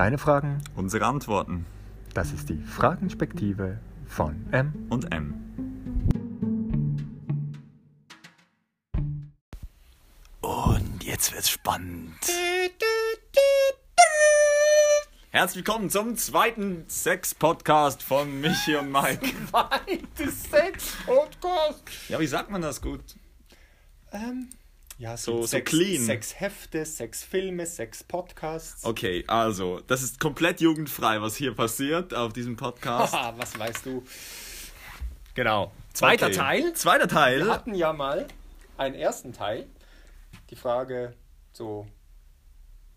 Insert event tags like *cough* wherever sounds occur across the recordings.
Deine Fragen, Unsere Antworten das ist die Fragenspektive von M. und M. Und jetzt wird's spannend. Herzlich willkommen zum zweiten Sex-Podcast von Michi und Mike. Zweites Sex-Podcast. Ja, wie sagt man das gut? Ähm, ja, So- gibt so clean. Sexhefte, Sexfilme, Sexpodcasts. Okay, also, das ist komplett jugendfrei, was hier passiert auf diesem Podcast. Haha, *laughs* was weißt du? Genau. Zweiter Okay. Teil. Zweiter Teil. Wir hatten ja mal einen ersten Teil. Die Frage, so,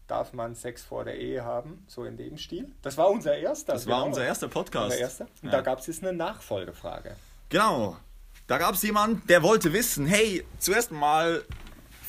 darf man Sex vor der Ehe haben? So in dem Stil. Das war unser erster. Das war unser erster Podcast. Unser erster. Und Ja. da gab es jetzt eine Nachfolgefrage. Genau. Da gab es jemanden, der wollte wissen, hey, zuerst mal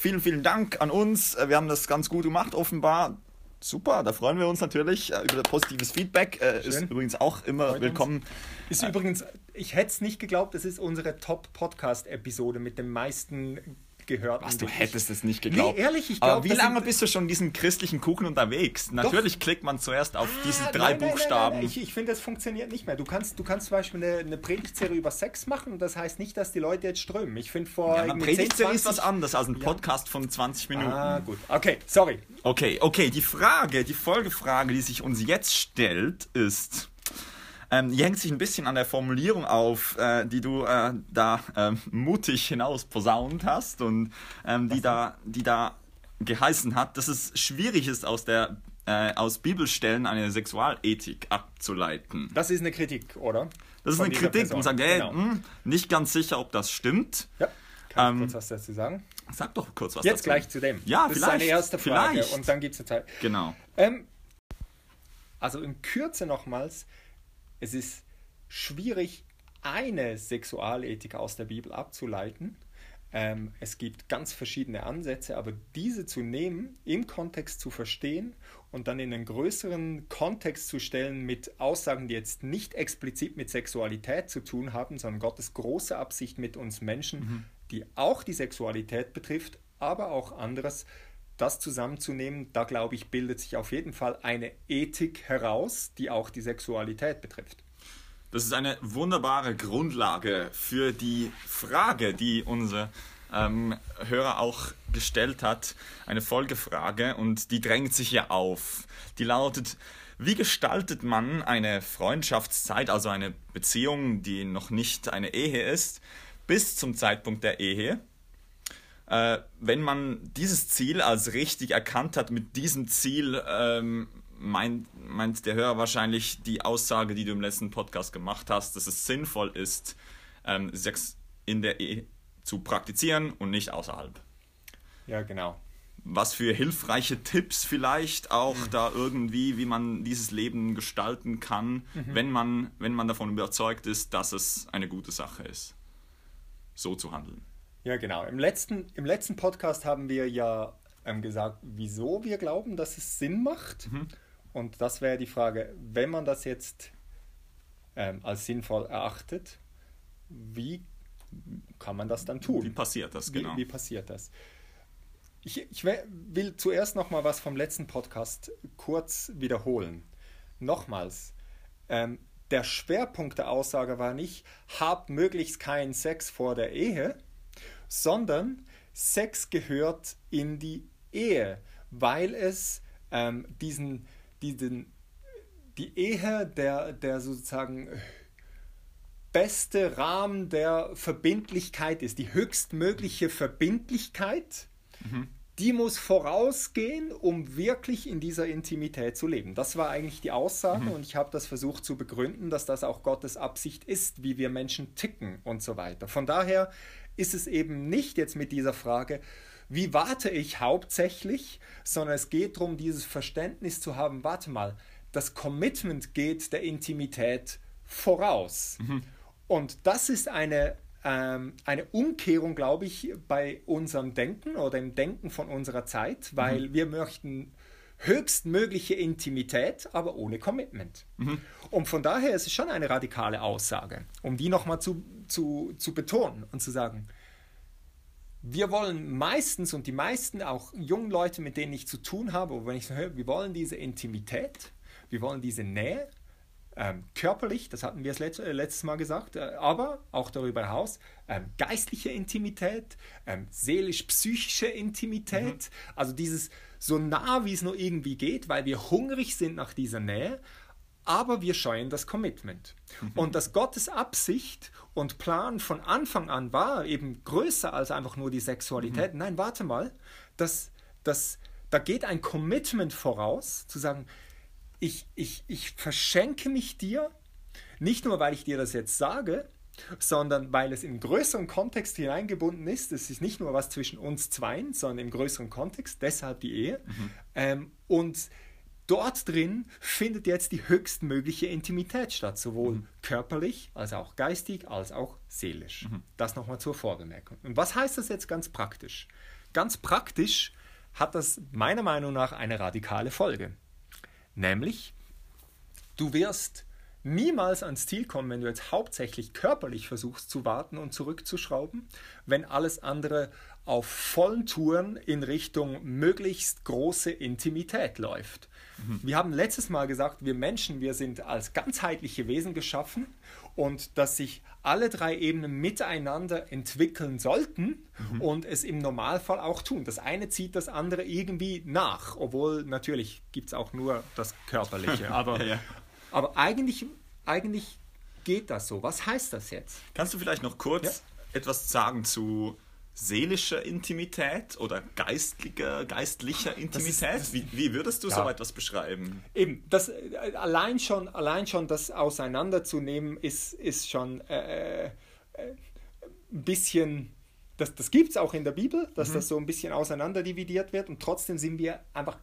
vielen, vielen Dank an uns. Äh, Wir haben das ganz gut gemacht, offenbar. Super, da freuen wir uns natürlich äh, über positives Feedback. Äh, Ist Schön. übrigens auch immer Freut uns. willkommen. Ist übrigens, ich hätte es nicht geglaubt, das ist unsere Top-Podcast-Episode mit den meisten gehörten. Was, du hättest es nicht geglaubt. Nee, ehrlich, ich Aber glaub, wie lange bist du schon diesen christlichen Kuchen unterwegs? Natürlich klickt man zuerst auf diese Ah, drei nein, Buchstaben. Nein, nein. Ich, ich finde, das funktioniert nicht mehr. Du kannst, du kannst zum Beispiel eine, eine Predigtserie über Sex machen und das heißt nicht, dass die Leute jetzt strömen. Ich finde vor ja, man irgendwie 10, predigt ist 20 was anderes als ein Podcast von 20 Minuten. Ah, gut. Okay, sorry. Okay, okay, die Frage, die Folgefrage, die sich uns jetzt stellt, ist, ähm, die hängt sich ein bisschen an der Formulierung auf, äh, die du äh, da ähm, mutig hinaus posaunt hast und ähm, die, da, die da geheißen hat, dass es schwierig ist, aus, der, äh, aus Bibelstellen eine Sexualethik abzuleiten. Das ist eine Kritik, oder? Das ist Von eine Kritik Person. und sagt, hey, Genau. hm, nicht ganz sicher, ob das stimmt. Ja. Kann Ähm, ich kurz was dazu sagen? Sag doch kurz was Jetzt dazu. gleich zu dem. Ja, das vielleicht, ist eine erste Frage vielleicht. und dann gibt es eine Zeit. Genau. Ähm, also in Kürze nochmals, es ist schwierig, eine Sexualethik aus der Bibel abzuleiten. Ähm, es gibt ganz verschiedene Ansätze, aber diese zu nehmen, im Kontext zu verstehen und dann in einen größeren Kontext zu stellen mit Aussagen, die jetzt nicht explizit mit Sexualität zu tun haben, sondern Gottes große Absicht mit uns Menschen, die auch die Sexualität betrifft, aber auch anderes, das zusammenzunehmen, da glaube ich, bildet sich auf jeden Fall eine Ethik heraus, die auch die Sexualität betrifft. Das ist eine wunderbare Grundlage für die Frage, die unser ähm, Hörer auch gestellt hat. Eine Folgefrage und die drängt sich ja auf. Die lautet, wie gestaltet man eine Freundschaftszeit, also eine Beziehung, die noch nicht eine Ehe ist, bis zum Zeitpunkt der Ehe? Äh, wenn man dieses Ziel als richtig erkannt hat, mit diesem Ziel ähm, meint, meint der Hörer wahrscheinlich die Aussage, die du im letzten Podcast gemacht hast, dass es sinnvoll ist, ähm, Sex in der Ehe zu praktizieren und nicht außerhalb. Ja, genau. Was für hilfreiche Tipps vielleicht auch da irgendwie, wie man dieses Leben gestalten kann, wenn, man, wenn man davon überzeugt ist, dass es eine gute Sache ist, so zu handeln. Ja, genau. Im letzten, im letzten Podcast haben wir ja ähm, gesagt, wieso wir glauben, dass es Sinn macht. Und das wäre die Frage, wenn man das jetzt ähm, als sinnvoll erachtet, wie kann man das dann tun? Wie passiert das genau? Wie, wie passiert das? Ich, ich will zuerst noch mal was vom letzten Podcast kurz wiederholen. Nochmals, ähm, der Schwerpunkt der Aussage war nicht, habt möglichst keinen Sex vor der Ehe, sondern Sex gehört in die Ehe, weil es ähm, diesen, diesen, die Ehe der, der sozusagen beste Rahmen der Verbindlichkeit ist, die höchstmögliche Verbindlichkeit, die muss vorausgehen, um wirklich in dieser Intimität zu leben. Das war eigentlich die Aussage und ich habe das versucht zu begründen, dass das auch Gottes Absicht ist, wie wir Menschen ticken und so weiter. Von daher ist es eben nicht jetzt mit dieser Frage, wie warte ich hauptsächlich, sondern es geht darum, dieses Verständnis zu haben, warte mal, das Commitment geht der Intimität voraus. Und das ist eine, ähm, eine Umkehrung, glaube ich, bei unserem Denken oder im Denken von unserer Zeit, weil wir möchten höchstmögliche Intimität, aber ohne Commitment. Und von daher ist es schon eine radikale Aussage, um die nochmal zu, zu, zu betonen und zu sagen, wir wollen meistens und die meisten auch jungen Leute, mit denen ich zu tun habe, wenn ich so höre, wir wollen diese Intimität, wir wollen diese Nähe ähm, körperlich, das hatten wir das letzte, äh, letztes Mal gesagt, äh, aber auch darüber hinaus ähm, geistliche Intimität, ähm, seelisch-psychische Intimität, mhm. also dieses so nah, wie es nur irgendwie geht, weil wir hungrig sind nach dieser Nähe, aber wir scheuen das Commitment. Mhm. Und dass Gottes Absicht und Plan von Anfang an war eben größer als einfach nur die Sexualität. Mhm. Nein, warte mal, das, das, da geht ein Commitment voraus, zu sagen, ich, ich, ich verschenke mich dir, nicht nur weil ich dir das jetzt sage, sondern weil es im größeren Kontext hineingebunden ist. Es ist nicht nur was zwischen uns zweien, sondern im größeren Kontext, deshalb die Ehe. Mhm. Ähm, und dort drin findet jetzt die höchstmögliche Intimität statt, sowohl mhm. körperlich als auch geistig als auch seelisch. Mhm. Das nochmal zur Vorbemerkung. Und was heißt das jetzt ganz praktisch? Ganz praktisch hat das meiner Meinung nach eine radikale Folge. Nämlich, du wirst niemals ans Ziel kommen, wenn du jetzt hauptsächlich körperlich versuchst zu warten und zurückzuschrauben, wenn alles andere auf vollen Touren in Richtung möglichst große Intimität läuft. Mhm. Wir haben letztes Mal gesagt, wir Menschen, wir sind als ganzheitliche Wesen geschaffen und dass sich alle drei Ebenen miteinander entwickeln sollten mhm. und es im Normalfall auch tun. Das eine zieht das andere irgendwie nach, obwohl natürlich gibt es auch nur das Körperliche. *laughs* Aber, ja, ja. Aber eigentlich, eigentlich geht das so. Was heißt das jetzt? Kannst du vielleicht noch kurz ja? etwas sagen zu seelischer Intimität oder geistlicher, geistlicher Intimität? Ist, wie, wie, würdest du ja. so etwas beschreiben? Eben, das, allein, schon, allein schon das auseinanderzunehmen ist, ist schon äh, äh, ein bisschen, das, das gibt es auch in der Bibel, dass mhm. das so ein bisschen auseinanderdividiert wird und trotzdem sind wir einfach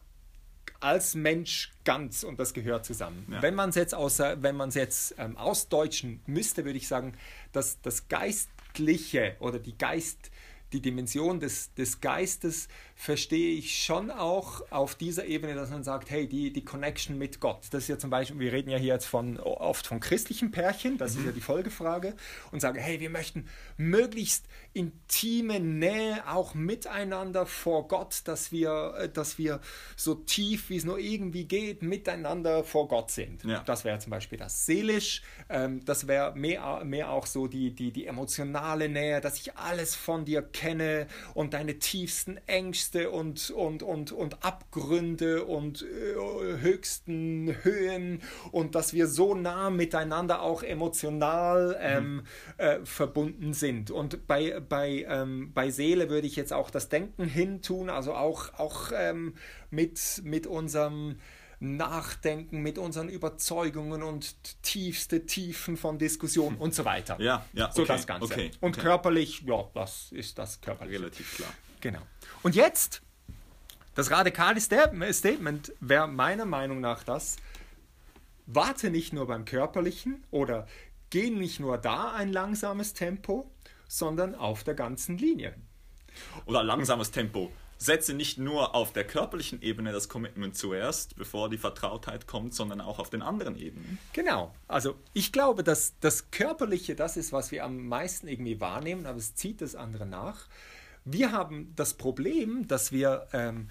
als Mensch ganz und das gehört zusammen. Ja. Wenn man es jetzt, außer, wenn jetzt ähm, ausdeutschen müsste, würde ich sagen, dass das Geistliche oder die Geist, die Dimension des, des Geistes verstehe ich schon auch auf dieser Ebene, dass man sagt, hey, die, die Connection mit Gott. Das ist ja zum Beispiel, wir reden ja hier jetzt von, oft von christlichen Pärchen, das mhm. ist ja die Folgefrage, und sagen, hey, wir möchten möglichst intime Nähe auch miteinander vor Gott, dass wir, äh, dass wir so tief, wie es nur irgendwie geht, miteinander vor Gott sind. Ja. Das wäre zum Beispiel das seelisch, ähm, das wäre mehr, mehr auch so die, die, die emotionale Nähe, dass ich alles von dir kenne und deine tiefsten Ängste und, und, und, und Abgründe und äh, höchsten Höhen und dass wir so nah miteinander auch emotional ähm, mhm. äh, verbunden sind. Und bei, bei, ähm, bei Seele würde ich jetzt auch das Denken hintun, also auch, auch ähm, mit, mit unserem Nachdenken, mit unseren Überzeugungen und tiefste Tiefen von Diskussionen und so weiter. Ja, ja, okay, so das Ganze. Okay, und okay. körperlich, ja, das ist das körperlich. Relativ klar. Genau. Und jetzt, das radikale Statement wäre meiner Meinung nach das, warte nicht nur beim körperlichen oder geh nicht nur da ein langsames Tempo, sondern auf der ganzen Linie. Oder langsames Tempo. Setze nicht nur auf der körperlichen Ebene das Commitment zuerst, bevor die Vertrautheit kommt, sondern auch auf den anderen Ebenen. Genau. Also ich glaube, dass das Körperliche das ist, was wir am meisten irgendwie wahrnehmen, aber es zieht das andere nach. Wir haben das Problem, dass wir ähm,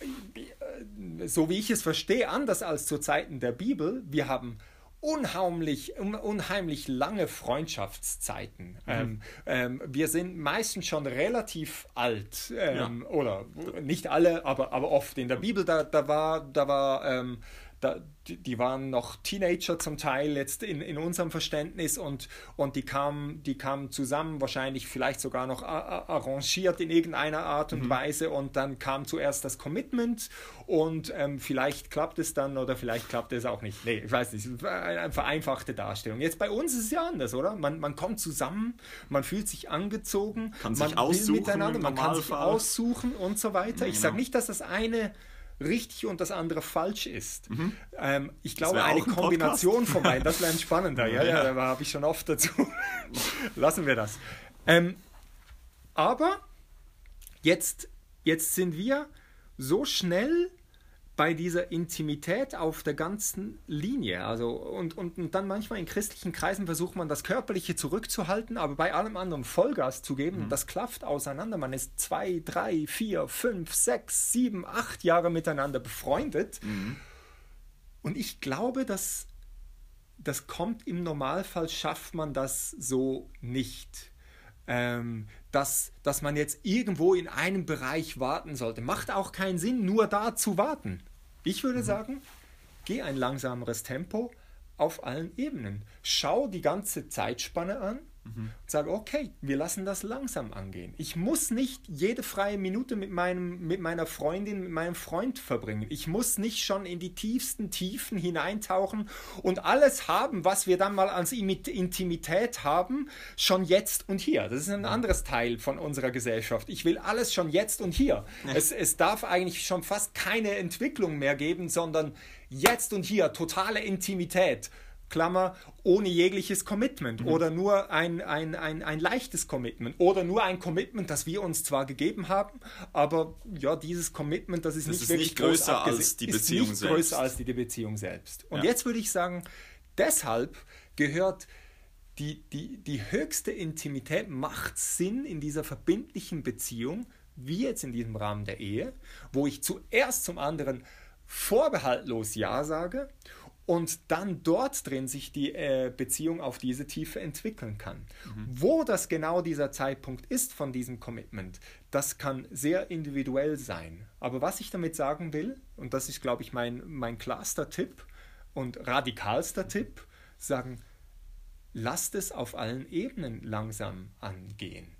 äh, so wie ich es verstehe, anders als zu Zeiten der Bibel, wir haben unheimlich, unheimlich lange Freundschaftszeiten. Mhm. Ähm, ähm, wir sind meistens schon relativ alt, ähm, ja. oder nicht alle, aber, aber oft. In der Bibel, da, da war, da war ähm, da, die waren noch Teenager zum Teil jetzt in, in unserem Verständnis und, und die, kamen, die kamen zusammen, wahrscheinlich vielleicht sogar noch arrangiert in irgendeiner Art und mhm. Weise und dann kam zuerst das Commitment und ähm, vielleicht klappt es dann oder vielleicht klappt es auch nicht. Nee, ich weiß nicht, eine vereinfachte Darstellung. Jetzt bei uns ist es ja anders, oder? Man, man kommt zusammen, man fühlt sich angezogen, kann man sich aussuchen miteinander, man kann sich aussuchen und so weiter. Ja, ich sage genau. nicht, dass das eine richtig und das andere falsch ist. Mhm. Ähm, ich glaube, eine ein Kombination von beiden, das wäre ein *laughs* spannender. Ja, ja, ja da habe ich schon oft dazu. *laughs* Lassen wir das. Ähm, aber jetzt, jetzt sind wir so schnell bei dieser Intimität auf der ganzen Linie. Also, und, und, und, dann manchmal in christlichen Kreisen versucht man das Körperliche zurückzuhalten, aber bei allem anderen Vollgas zu geben. Mhm. Das klafft auseinander. Man ist zwei, drei, vier, fünf, sechs, sieben, acht Jahre miteinander befreundet. Mhm. Und ich glaube, dass das kommt im Normalfall, schafft man das so nicht. Ähm, dass, dass man jetzt irgendwo in einem Bereich warten sollte. Macht auch keinen Sinn, nur da zu warten. Ich würde mhm. sagen, geh ein langsameres Tempo auf allen Ebenen. Schau die ganze Zeitspanne an Mhm. Und sage, okay, wir lassen das langsam angehen. Ich muss nicht jede freie Minute mit, meinem, mit meiner Freundin, mit meinem Freund verbringen. Ich muss nicht schon in die tiefsten Tiefen hineintauchen und alles haben, was wir dann mal als Intimität haben, schon jetzt und hier. Das ist ein anderes Teil von unserer Gesellschaft. Ich will alles schon jetzt und hier. Ja. Es, es darf eigentlich schon fast keine Entwicklung mehr geben, sondern jetzt und hier, totale Intimität. Klammer, ohne jegliches Commitment mhm. oder nur ein, ein, ein, ein leichtes Commitment oder nur ein Commitment, das wir uns zwar gegeben haben, aber ja, dieses Commitment, das ist das nicht ist wirklich nicht größer als die Beziehung nicht selbst. größer als die, die Beziehung selbst. Und ja. jetzt würde ich sagen, deshalb gehört die, die, die höchste Intimität macht Sinn in dieser verbindlichen Beziehung, wie jetzt in diesem Rahmen der Ehe, wo ich zuerst zum anderen vorbehaltlos Ja sage und dann dort drin sich die äh, Beziehung auf diese Tiefe entwickeln kann. Mhm. Wo das genau dieser Zeitpunkt ist von diesem Commitment, das kann sehr individuell sein. Aber was ich damit sagen will, und das ist, glaube ich, mein, mein klarster Tipp und radikalster Tipp, sagen, lasst es auf allen Ebenen langsam angehen.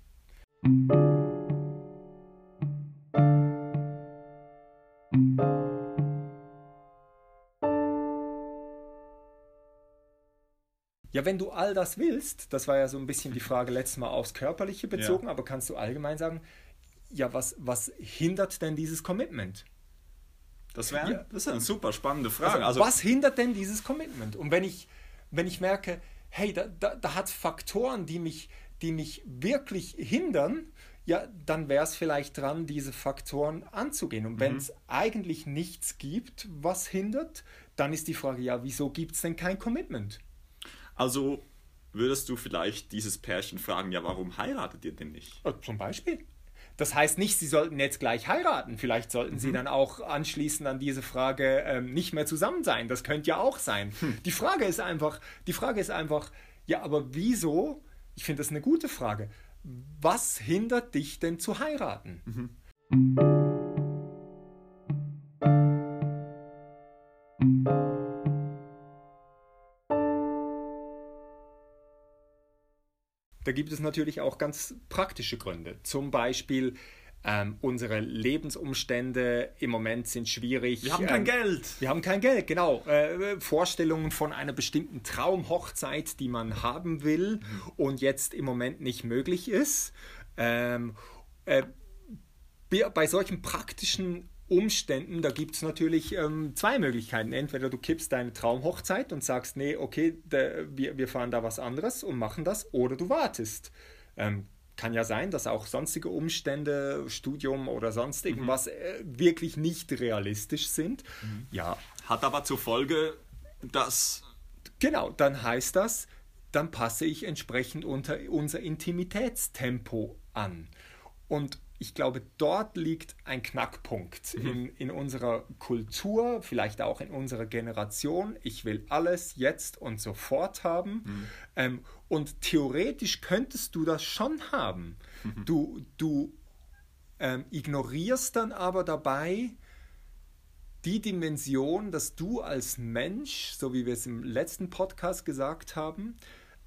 Ja, wenn du all das willst, das war ja so ein bisschen die Frage letztes Mal aufs Körperliche bezogen, ja. aber kannst du allgemein sagen, ja, was, was hindert denn dieses Commitment? Das, wär, ja. das eine super spannende Frage. Also, also, was hindert denn dieses Commitment? Und wenn ich, wenn ich merke, hey, da, da, da hat Faktoren, die mich, die mich wirklich hindern, ja, dann wäre es vielleicht dran, diese Faktoren anzugehen. Und wenn es mhm. eigentlich nichts gibt, was hindert, dann ist die Frage, ja, wieso gibt es denn kein Commitment? Also würdest du vielleicht dieses Pärchen fragen, ja, warum heiratet ihr denn nicht? Äh, zum Beispiel. Das heißt nicht, sie sollten jetzt gleich heiraten. Vielleicht sollten mhm. sie dann auch anschließend an diese Frage ähm, nicht mehr zusammen sein. Das könnte ja auch sein. Hm. Die Frage ist einfach, die Frage ist einfach, ja, aber wieso? Ich finde das eine gute Frage. Was hindert dich denn zu heiraten? Mhm. Da gibt es natürlich auch ganz praktische Gründe. Zum Beispiel ähm, unsere Lebensumstände im Moment sind schwierig. Wir haben kein ähm, Geld. Wir haben kein Geld, genau. Äh, Vorstellungen von einer bestimmten Traumhochzeit, die man haben will und jetzt im Moment nicht möglich ist. Ähm, äh, bei solchen praktischen Umständen, da gibt es natürlich ähm, zwei Möglichkeiten. Entweder du kippst deine Traumhochzeit und sagst, nee, okay, der, wir, wir fahren da was anderes und machen das, oder du wartest. Ähm, kann ja sein, dass auch sonstige Umstände, Studium oder sonst mhm. irgendwas mhm. äh, wirklich nicht realistisch sind. Mhm. Ja. Hat aber zur Folge, dass. Genau, dann heißt das, dann passe ich entsprechend unter unser Intimitätstempo an. Und ich glaube, dort liegt ein Knackpunkt mhm. in, in unserer Kultur, vielleicht auch in unserer Generation. Ich will alles jetzt und sofort haben. Mhm. Ähm, und theoretisch könntest du das schon haben. Mhm. Du, du ähm, ignorierst dann aber dabei die Dimension, dass du als Mensch, so wie wir es im letzten Podcast gesagt haben,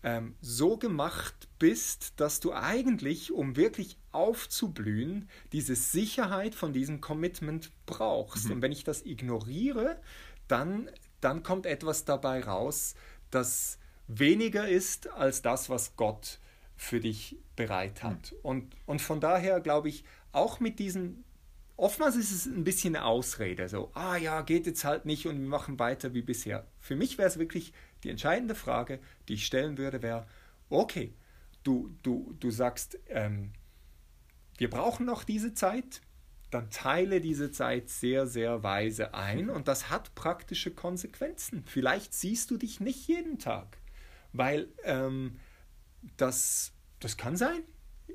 ähm, so gemacht bist, dass du eigentlich, um wirklich aufzublühen, diese Sicherheit von diesem Commitment brauchst. Mhm. Und wenn ich das ignoriere, dann, dann kommt etwas dabei raus, das weniger ist als das, was Gott für dich bereit hat. Mhm. Und, und von daher glaube ich, auch mit diesen, oftmals ist es ein bisschen eine Ausrede, so, ah ja, geht jetzt halt nicht und wir machen weiter wie bisher. Für mich wäre es wirklich die entscheidende Frage, die ich stellen würde, wäre, okay, du, du, du sagst, ähm, wir brauchen noch diese Zeit, dann teile diese Zeit sehr, sehr weise ein und das hat praktische Konsequenzen. Vielleicht siehst du dich nicht jeden Tag, weil ähm, das, das kann sein.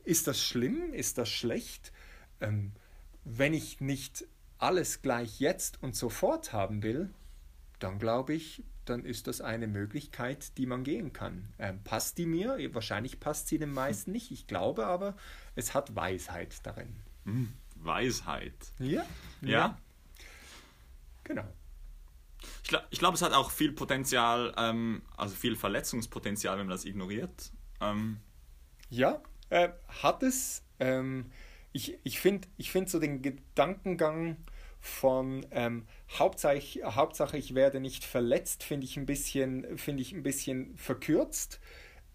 Ist das schlimm? Ist das schlecht? Ähm, wenn ich nicht alles gleich jetzt und sofort haben will, dann glaube ich, dann ist das eine Möglichkeit, die man gehen kann. Ähm, passt die mir? Wahrscheinlich passt sie den meisten nicht. Ich glaube aber, es hat Weisheit darin. Hm, Weisheit. Ja. Ja. ja. Genau. Ich glaube, glaub, es hat auch viel Potenzial, ähm, also viel Verletzungspotenzial, wenn man das ignoriert. Ähm. Ja, äh, hat es. Ich ich finde ich find so den Gedankengang von ähm, Hauptsache, Hauptsache ich werde nicht verletzt, finde ich, ein bisschen, ich ein bisschen verkürzt.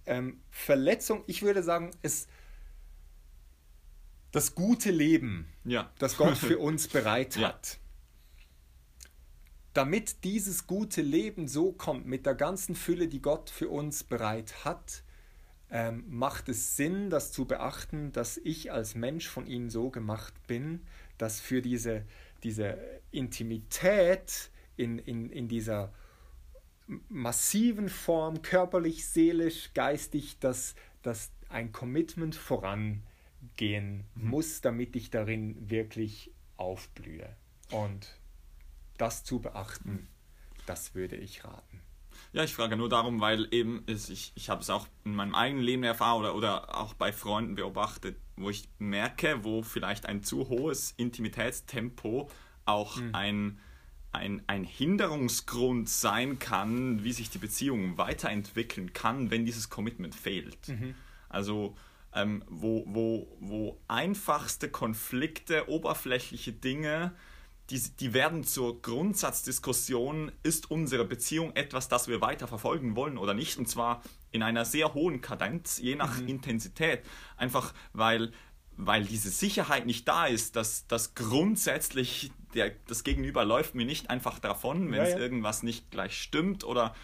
Ähm, Verletzung, ich würde sagen, es das gute Leben, ja. das Gott für *laughs* uns bereit ja. hat. Damit dieses gute Leben so kommt, mit der ganzen Fülle, die Gott für uns bereit hat, ähm, macht es Sinn, das zu beachten, dass ich als Mensch von ihm so gemacht bin, dass für diese diese Intimität in, in, in dieser massiven Form, körperlich, seelisch, geistig, dass, dass ein Commitment vorangehen mhm. muss, damit ich darin wirklich aufblühe. Und das zu beachten, das würde ich raten. Ja, ich frage nur darum, weil eben ist, ich, ich habe es auch in meinem eigenen Leben erfahren oder, oder auch bei Freunden beobachtet, wo ich merke, wo vielleicht ein zu hohes Intimitätstempo auch mhm. ein, ein, ein Hinderungsgrund sein kann, wie sich die Beziehung weiterentwickeln kann, wenn dieses Commitment fehlt. Mhm. Also ähm, wo, wo, wo einfachste Konflikte, oberflächliche Dinge, die, die werden zur Grundsatzdiskussion, ist unsere Beziehung etwas, das wir weiter verfolgen wollen oder nicht? Und zwar in einer sehr hohen Kadenz, je nach mhm. Intensität. Einfach weil, weil diese Sicherheit nicht da ist, dass, dass grundsätzlich der, das Gegenüber läuft mir nicht einfach davon, wenn ja, ja. es irgendwas nicht gleich stimmt oder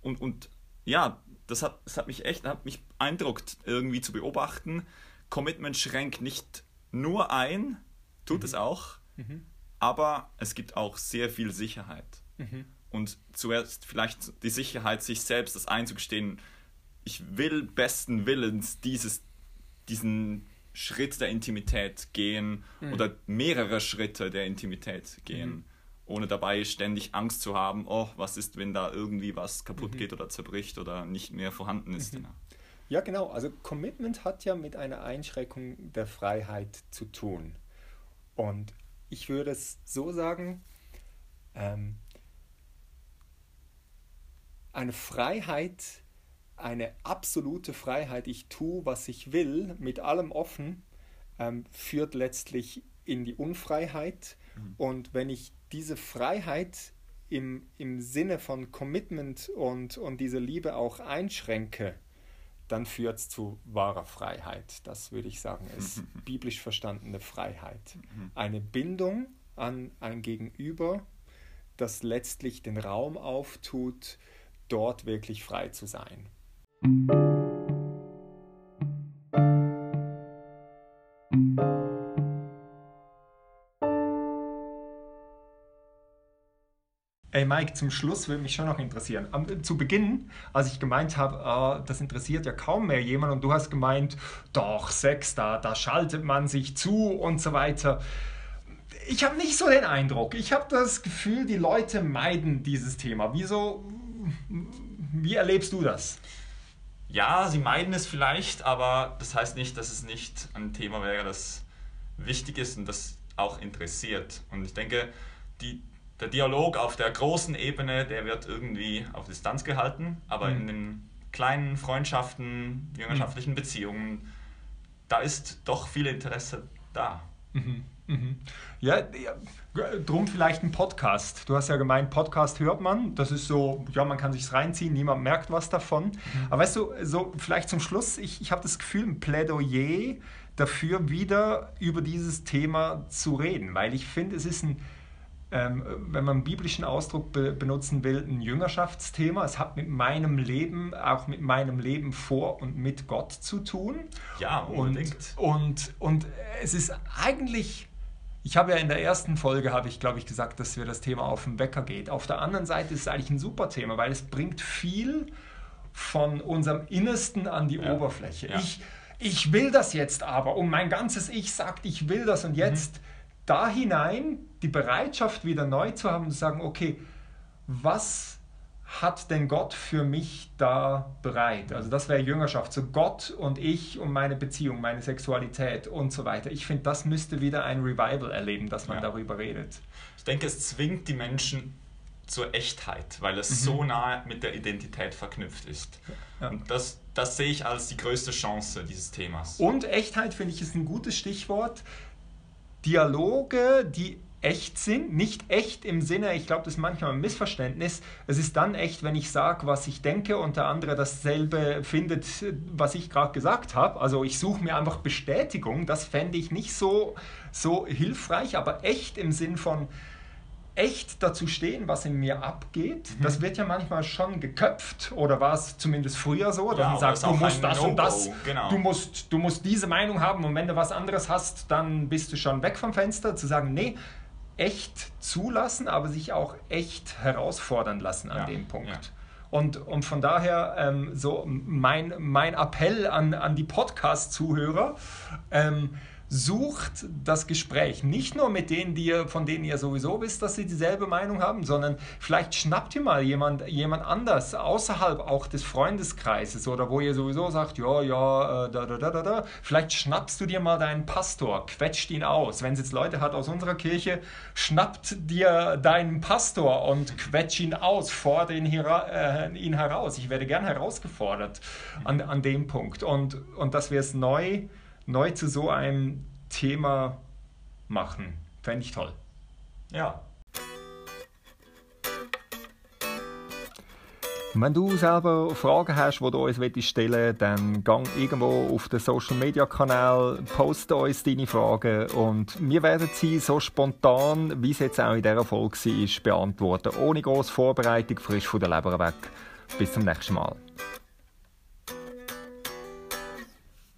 und, und ja, das hat, das hat mich echt, hat mich beeindruckt, irgendwie zu beobachten. Commitment schränkt nicht nur ein, tut mhm. es auch, mhm aber es gibt auch sehr viel Sicherheit. Mhm. Und zuerst vielleicht die Sicherheit, sich selbst das einzugestehen, ich will besten Willens dieses, diesen Schritt der Intimität gehen mhm. oder mehrere Schritte der Intimität gehen, mhm. ohne dabei ständig Angst zu haben, oh, was ist, wenn da irgendwie was kaputt mhm. geht oder zerbricht oder nicht mehr vorhanden ist. Mhm. Ja, genau. Also Commitment hat ja mit einer Einschränkung der Freiheit zu tun. Und ich würde es so sagen, ähm, eine Freiheit, eine absolute Freiheit, ich tue, was ich will, mit allem offen, ähm, führt letztlich in die Unfreiheit. Mhm. Und wenn ich diese Freiheit im, im Sinne von Commitment und, und diese Liebe auch einschränke, dann führt es zu wahrer Freiheit. Das würde ich sagen, ist *laughs* biblisch verstandene Freiheit. Mhm. Eine Bindung an ein Gegenüber, das letztlich den Raum auftut, dort wirklich frei zu sein. Mike, zum Schluss würde mich schon noch interessieren. Am, zu Beginn, als ich gemeint habe, äh, das interessiert ja kaum mehr jemand und du hast gemeint, doch, Sex, da, da schaltet man sich zu und so weiter. Ich habe nicht so den Eindruck. Ich habe das Gefühl, die Leute meiden dieses Thema. Wieso, wie erlebst du das? Ja, sie meiden es vielleicht, aber das heißt nicht, dass es nicht ein Thema wäre, das wichtig ist und das auch interessiert. Und ich denke, die, der Dialog auf der großen Ebene, der wird irgendwie auf Distanz gehalten, aber mhm. in den kleinen Freundschaften, jüngerschaftlichen mhm. Beziehungen, da ist doch viel Interesse da. Mhm. mhm. Ja, ja, drum vielleicht ein Podcast. Du hast ja gemeint, Podcast hört man. Das ist so, ja, man kann sich's reinziehen, niemand merkt was davon. Mhm. Aber weißt du, so vielleicht zum Schluss, ich, ich habe das Gefühl, ein Plädoyer dafür, wieder über dieses Thema zu reden, weil ich finde, es ist ein ähm, wenn man einen biblischen Ausdruck be benutzen will, ein Jüngerschaftsthema. Es hat mit meinem Leben, auch mit meinem Leben vor und mit Gott zu tun. Ja, unbedingt. Und, und, und es ist eigentlich, ich habe ja in der ersten Folge, habe ich glaube ich gesagt, dass wir das Thema auf den Wecker geht. Auf der anderen Seite ist es eigentlich ein super Thema, weil es bringt viel von unserem Innersten an die ja. Oberfläche. Ja. Ich, ich will das jetzt aber und mein ganzes Ich sagt, ich will das und jetzt... Mhm da hinein die Bereitschaft wieder neu zu haben, zu sagen, okay, was hat denn Gott für mich da bereit? Also das wäre Jüngerschaft, so Gott und ich und meine Beziehung, meine Sexualität und so weiter. Ich finde, das müsste wieder ein Revival erleben, dass man ja. darüber redet. Ich denke, es zwingt die Menschen zur Echtheit, weil es mhm. so nah mit der Identität verknüpft ist. Ja. Und das, das sehe ich als die größte Chance dieses Themas. Und Echtheit, finde ich, ist ein gutes Stichwort. Dialoge, die echt sind. Nicht echt im Sinne, ich glaube, das ist manchmal ein Missverständnis. Es ist dann echt, wenn ich sage, was ich denke und der andere dasselbe findet, was ich gerade gesagt habe. Also ich suche mir einfach Bestätigung. Das fände ich nicht so, so hilfreich, aber echt im Sinn von echt dazu stehen, was in mir abgeht. Mhm. Das wird ja manchmal schon geköpft oder war es zumindest früher so, dass ja, man sagt, du musst das und das, genau. du, musst, du musst diese Meinung haben und wenn du was anderes hast, dann bist du schon weg vom Fenster. Zu sagen, nee, echt zulassen, aber sich auch echt herausfordern lassen an ja, dem Punkt. Ja. Und, und von daher ähm, so mein, mein Appell an, an die Podcast-Zuhörer, ähm, sucht das Gespräch. Nicht nur mit denen, die ihr, von denen ihr sowieso wisst, dass sie dieselbe Meinung haben, sondern vielleicht schnappt ihr mal jemand, jemand anders außerhalb auch des Freundeskreises oder wo ihr sowieso sagt, ja, ja, äh, da, da, da, da, da. Vielleicht schnappst du dir mal deinen Pastor, quetscht ihn aus. Wenn es jetzt Leute hat aus unserer Kirche, schnappt dir deinen Pastor und quetscht ihn aus, fordere ihn, äh, ihn heraus. Ich werde gern herausgefordert an, an dem Punkt. Und, und dass wir es neu neu zu so einem Thema machen. Fände ich toll. Ja. wenn du selber Fragen hast, die du uns stellen willst, dann gang irgendwo auf den Social Media Kanal, poste uns deine Fragen und wir werden sie so spontan, wie es jetzt auch in dieser Folge war, beantworten. Ohne grosse Vorbereitung, frisch von der Leber weg. Bis zum nächsten Mal.